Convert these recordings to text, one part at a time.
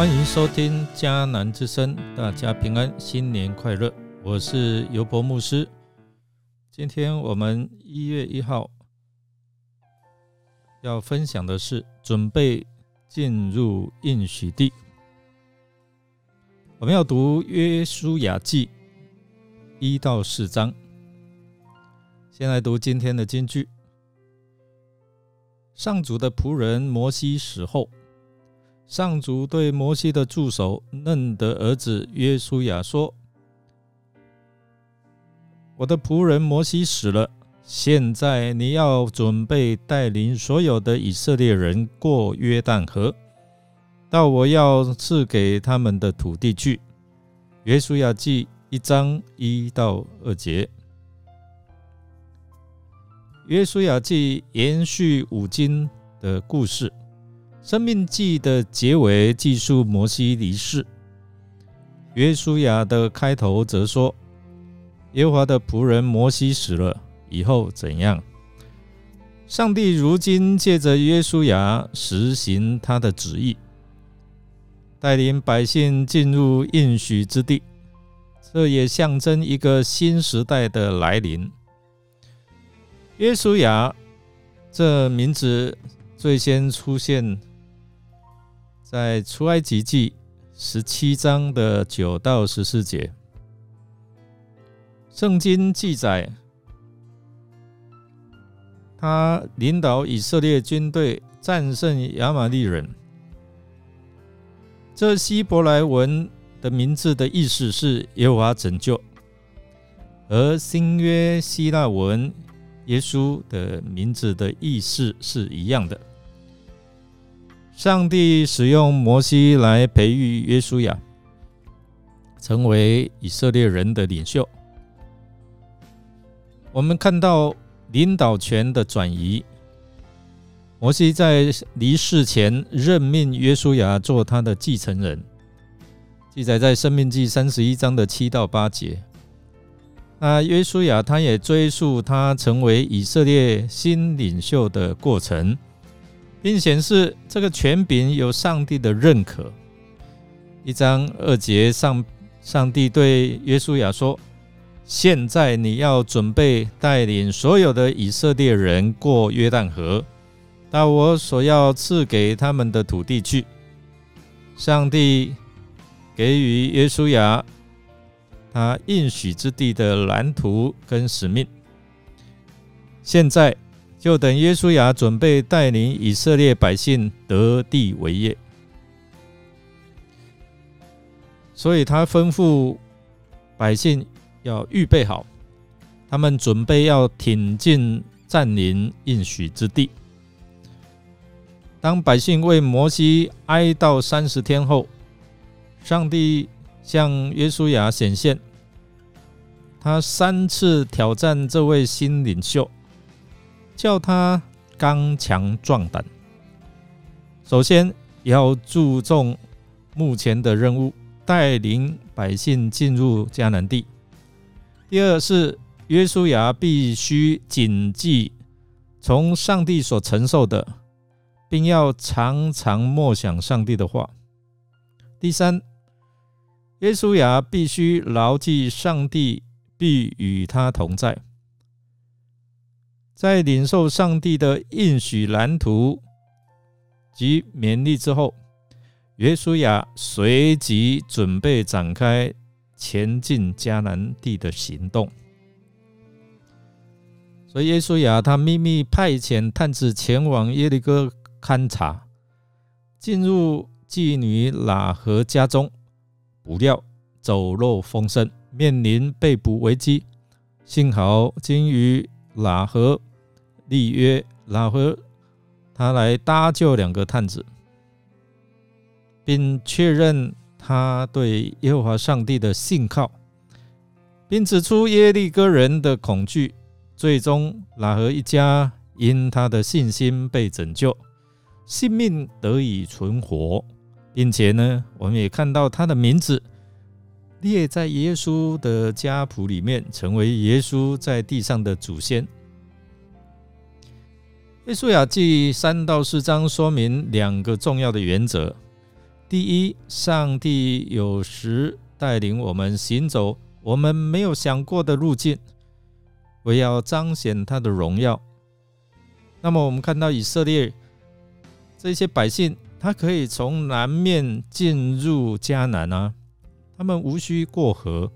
欢迎收听迦南之声，大家平安，新年快乐！我是尤博牧师。今天我们一月一号要分享的是准备进入应许地。我们要读约书亚记一到四章。先来读今天的金句：上主的仆人摩西死后。上主对摩西的助手嫩的儿子约书亚说：“我的仆人摩西死了，现在你要准备带领所有的以色列人过约旦河，到我要赐给他们的土地去。”约书亚记一章一到二节。约书亚记延续五经的故事。生命记的结尾记述摩西离世，约书亚的开头则说耶和华的仆人摩西死了以后怎样？上帝如今借着约书亚实行他的旨意，带领百姓进入应许之地，这也象征一个新时代的来临。约书亚这名字最先出现。在出埃及记十七章的九到十四节，圣经记载，他领导以色列军队战胜亚玛利人。这希伯来文的名字的意思是耶和华拯救，而新约希腊文耶稣的名字的意思是一样的。上帝使用摩西来培育约书亚，成为以色列人的领袖。我们看到领导权的转移。摩西在离世前任命约书亚做他的继承人，记载在《生命记》三十一章的七到八节。那约书亚他也追溯他成为以色列新领袖的过程。并显示这个权柄有上帝的认可。一章二节上，上帝对约书亚说：“现在你要准备带领所有的以色列人过约旦河，到我所要赐给他们的土地去。”上帝给予约书亚他应许之地的蓝图跟使命。现在。就等耶稣亚准备带领以色列百姓得地为业，所以他吩咐百姓要预备好，他们准备要挺进占领应许之地。当百姓为摩西哀悼三十天后，上帝向耶稣亚显现，他三次挑战这位新领袖。叫他刚强壮胆。首先要注重目前的任务，带领百姓进入迦南地。第二是约书亚必须谨记从上帝所承受的，并要常常默想上帝的话。第三，约书亚必须牢记上帝必与他同在。在领受上帝的应许蓝图及勉励之后，约书亚随即准备展开前进迦南地的行动。所以，约书亚他秘密派遣探子前往耶利哥勘察，进入妓女喇合家中，不料走漏风声，面临被捕危机。幸好经与喇合。立约，然后他来搭救两个探子，并确认他对耶和华上帝的信靠，并指出耶利哥人的恐惧。最终，拉合一家因他的信心被拯救，性命得以存活，并且呢，我们也看到他的名字列在耶稣的家谱里面，成为耶稣在地上的祖先。约书亚记三到四章说明两个重要的原则：第一，上帝有时带领我们行走我们没有想过的路径，为要彰显他的荣耀。那么，我们看到以色列这些百姓，他可以从南面进入迦南啊，他们无需过河，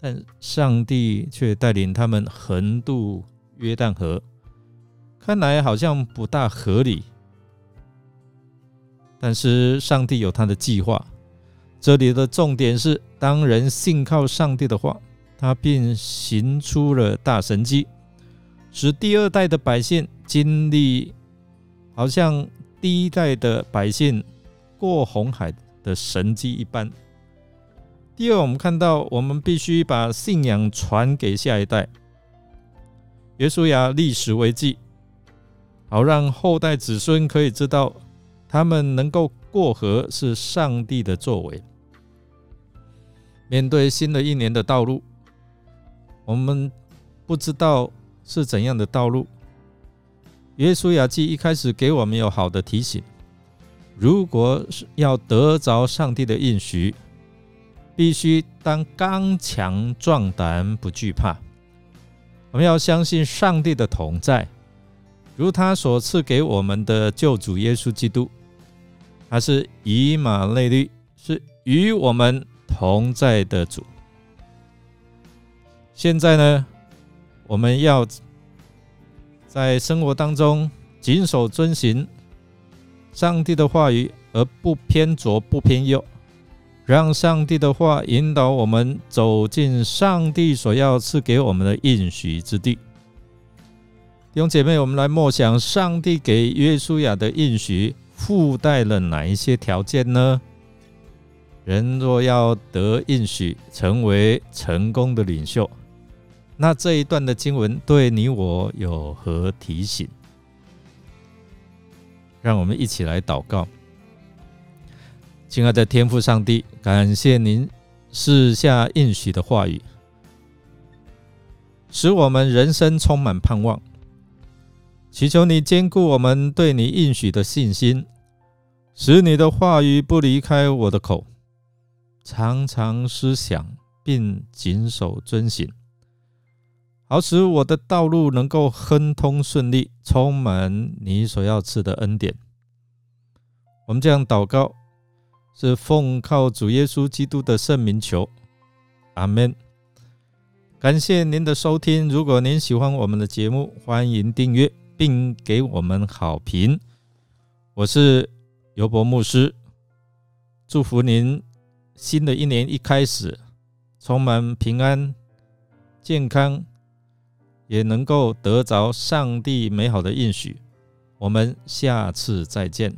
但上帝却带领他们横渡约旦河，看来好像不大合理。但是上帝有他的计划，这里的重点是，当人信靠上帝的话，他便行出了大神迹，使第二代的百姓经历好像第一代的百姓过红海的神迹一般。第二，我们看到我们必须把信仰传给下一代，耶稣亚历史为记，好让后代子孙可以知道。他们能够过河是上帝的作为。面对新的一年的道路，我们不知道是怎样的道路。耶稣雅记一开始给我们有好的提醒：如果是要得着上帝的应许，必须当刚强壮胆，不惧怕。我们要相信上帝的同在，如他所赐给我们的救主耶稣基督。他是以马内利，是与我们同在的主。现在呢，我们要在生活当中谨守遵行上帝的话语，而不偏左不偏右，让上帝的话引导我们走进上帝所要赐给我们的应许之地。弟兄姐妹，我们来默想上帝给约书亚的应许。附带了哪一些条件呢？人若要得应许，成为成功的领袖，那这一段的经文对你我有何提醒？让我们一起来祷告。亲爱的天父上帝，感谢您赐下应许的话语，使我们人生充满盼望。祈求你兼顾我们对你应许的信心。使你的话语不离开我的口，常常思想并谨守遵行，好使我的道路能够亨通顺利，充满你所要赐的恩典。我们这样祷告，是奉靠主耶稣基督的圣名求，阿门。感谢您的收听，如果您喜欢我们的节目，欢迎订阅并给我们好评。我是。尤伯牧师，祝福您新的一年一开始充满平安、健康，也能够得着上帝美好的应许。我们下次再见。